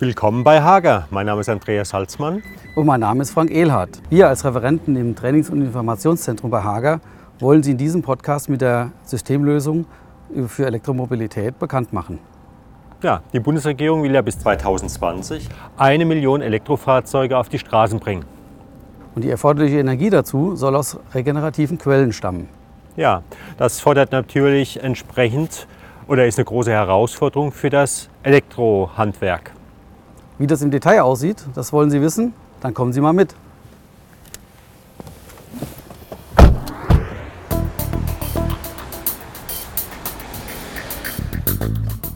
Willkommen bei Hager. Mein Name ist Andreas Salzmann. Und mein Name ist Frank Ehlhardt. Wir als Referenten im Trainings- und Informationszentrum bei Hager wollen Sie in diesem Podcast mit der Systemlösung für Elektromobilität bekannt machen. Ja, die Bundesregierung will ja bis 2020 eine Million Elektrofahrzeuge auf die Straßen bringen. Und die erforderliche Energie dazu soll aus regenerativen Quellen stammen. Ja, das fordert natürlich entsprechend oder ist eine große Herausforderung für das Elektrohandwerk. Wie das im Detail aussieht, das wollen Sie wissen? Dann kommen Sie mal mit.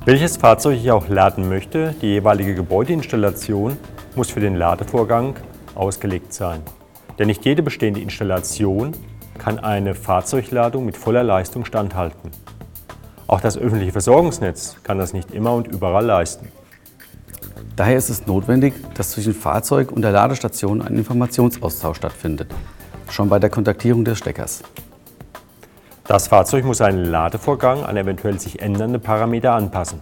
Welches Fahrzeug ich auch laden möchte, die jeweilige Gebäudeinstallation muss für den Ladevorgang ausgelegt sein. Denn nicht jede bestehende Installation kann eine Fahrzeugladung mit voller Leistung standhalten. Auch das öffentliche Versorgungsnetz kann das nicht immer und überall leisten. Daher ist es notwendig, dass zwischen Fahrzeug und der Ladestation ein Informationsaustausch stattfindet, schon bei der Kontaktierung des Steckers. Das Fahrzeug muss seinen Ladevorgang an eventuell sich ändernde Parameter anpassen,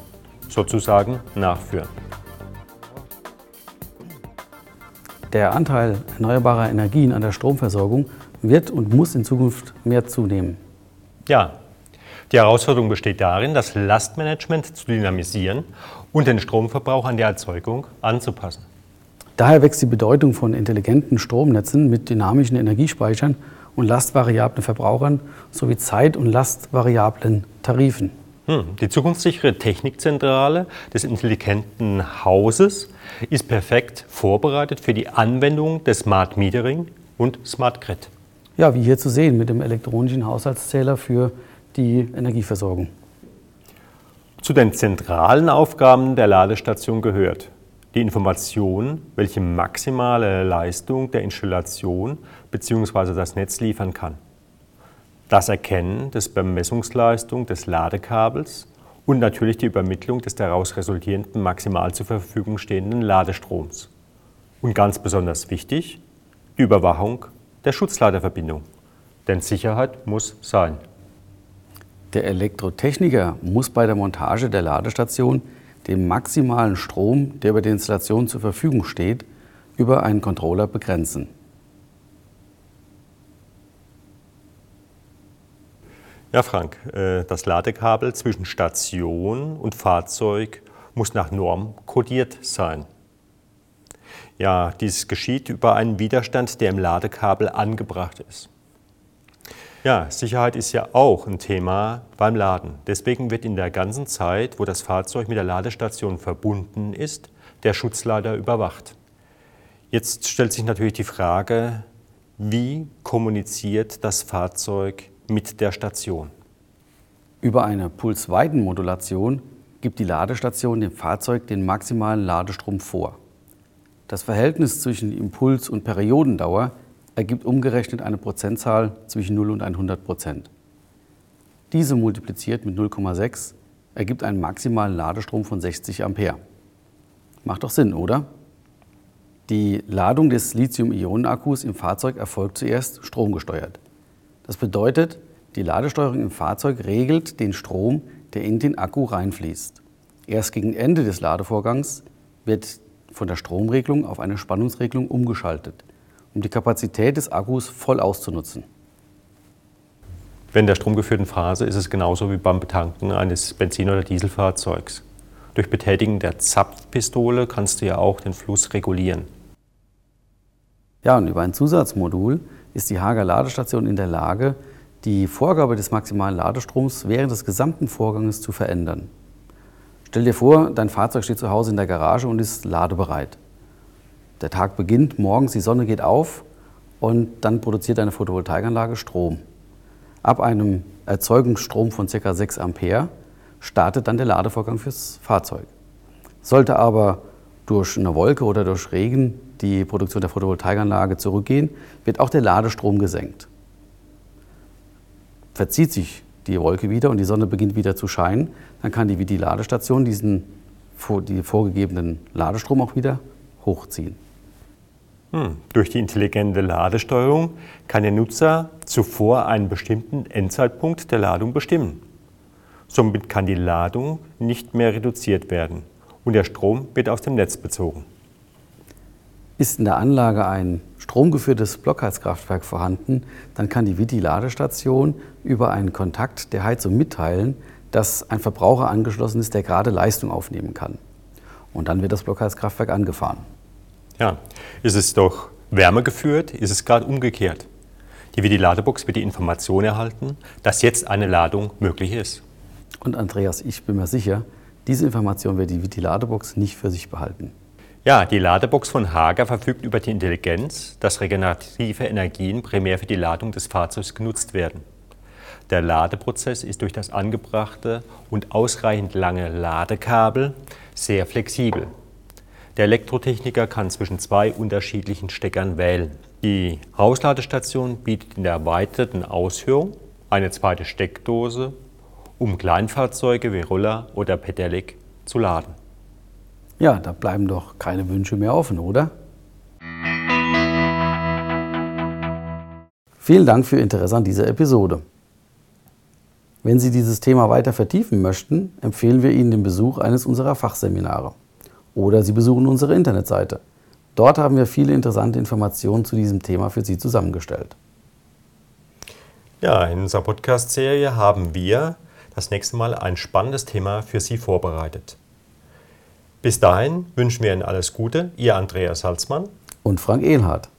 sozusagen nachführen. Der Anteil erneuerbarer Energien an der Stromversorgung wird und muss in Zukunft mehr zunehmen. Ja, die Herausforderung besteht darin, das Lastmanagement zu dynamisieren und den Stromverbrauch an die Erzeugung anzupassen. Daher wächst die Bedeutung von intelligenten Stromnetzen mit dynamischen Energiespeichern und lastvariablen Verbrauchern sowie zeit- und lastvariablen Tarifen. Hm, die zukunftssichere Technikzentrale des intelligenten Hauses ist perfekt vorbereitet für die Anwendung des Smart Metering und Smart Grid. Ja, wie hier zu sehen mit dem elektronischen Haushaltszähler für die Energieversorgung. Zu den zentralen Aufgaben der Ladestation gehört die Information, welche maximale Leistung der Installation bzw. das Netz liefern kann. Das Erkennen des Bemessungsleistung des Ladekabels und natürlich die Übermittlung des daraus resultierenden maximal zur Verfügung stehenden Ladestroms. Und ganz besonders wichtig, die Überwachung der Schutzladerverbindung. Denn Sicherheit muss sein. Der Elektrotechniker muss bei der Montage der Ladestation den maximalen Strom, der bei der Installation zur Verfügung steht, über einen Controller begrenzen. Ja, Frank, äh, das Ladekabel zwischen Station und Fahrzeug muss nach Norm kodiert sein. Ja, dies geschieht über einen Widerstand, der im Ladekabel angebracht ist. Ja, Sicherheit ist ja auch ein Thema beim Laden. Deswegen wird in der ganzen Zeit, wo das Fahrzeug mit der Ladestation verbunden ist, der Schutzlader überwacht. Jetzt stellt sich natürlich die Frage, wie kommuniziert das Fahrzeug mit der Station? Über eine Pulsweitenmodulation gibt die Ladestation dem Fahrzeug den maximalen Ladestrom vor. Das Verhältnis zwischen Impuls- und Periodendauer ergibt umgerechnet eine Prozentzahl zwischen 0 und 100 Prozent. Diese multipliziert mit 0,6 ergibt einen maximalen Ladestrom von 60 Ampere. Macht doch Sinn, oder? Die Ladung des Lithium-Ionen-Akkus im Fahrzeug erfolgt zuerst stromgesteuert. Das bedeutet, die Ladesteuerung im Fahrzeug regelt den Strom, der in den Akku reinfließt. Erst gegen Ende des Ladevorgangs wird von der Stromregelung auf eine Spannungsregelung umgeschaltet um die Kapazität des Akkus voll auszunutzen. Während der stromgeführten Phase ist es genauso wie beim Betanken eines Benzin- oder Dieselfahrzeugs. Durch Betätigen der Zapfpistole kannst du ja auch den Fluss regulieren. Ja, und über ein Zusatzmodul ist die Hager Ladestation in der Lage, die Vorgabe des maximalen Ladestroms während des gesamten Vorganges zu verändern. Stell dir vor, dein Fahrzeug steht zu Hause in der Garage und ist ladebereit. Der Tag beginnt morgens, die Sonne geht auf und dann produziert eine Photovoltaikanlage Strom. Ab einem Erzeugungsstrom von ca. 6 Ampere startet dann der Ladevorgang fürs Fahrzeug. Sollte aber durch eine Wolke oder durch Regen die Produktion der Photovoltaikanlage zurückgehen, wird auch der Ladestrom gesenkt. Verzieht sich die Wolke wieder und die Sonne beginnt wieder zu scheinen, dann kann die, die Ladestation diesen die vorgegebenen Ladestrom auch wieder hochziehen. Hm. Durch die intelligente Ladesteuerung kann der Nutzer zuvor einen bestimmten Endzeitpunkt der Ladung bestimmen. Somit kann die Ladung nicht mehr reduziert werden und der Strom wird aus dem Netz bezogen. Ist in der Anlage ein stromgeführtes Blockheizkraftwerk vorhanden, dann kann die Viti-Ladestation über einen Kontakt der Heizung mitteilen, dass ein Verbraucher angeschlossen ist, der gerade Leistung aufnehmen kann. Und dann wird das Blockheizkraftwerk angefahren. Ja, ist es doch wärmegeführt, ist es gerade umgekehrt. Die Viti-Ladebox wird die Information erhalten, dass jetzt eine Ladung möglich ist. Und Andreas, ich bin mir sicher, diese Information wird die Viti-Ladebox nicht für sich behalten. Ja, die Ladebox von Hager verfügt über die Intelligenz, dass regenerative Energien primär für die Ladung des Fahrzeugs genutzt werden. Der Ladeprozess ist durch das angebrachte und ausreichend lange Ladekabel sehr flexibel. Der Elektrotechniker kann zwischen zwei unterschiedlichen Steckern wählen. Die Hausladestation bietet in der erweiterten Ausführung eine zweite Steckdose, um Kleinfahrzeuge wie Roller oder Pedelec zu laden. Ja, da bleiben doch keine Wünsche mehr offen, oder? Vielen Dank für Ihr Interesse an dieser Episode. Wenn Sie dieses Thema weiter vertiefen möchten, empfehlen wir Ihnen den Besuch eines unserer Fachseminare. Oder Sie besuchen unsere Internetseite. Dort haben wir viele interessante Informationen zu diesem Thema für Sie zusammengestellt. Ja, in unserer Podcast-Serie haben wir das nächste Mal ein spannendes Thema für Sie vorbereitet. Bis dahin wünschen wir Ihnen alles Gute, Ihr Andreas Salzmann und Frank Ehlhardt.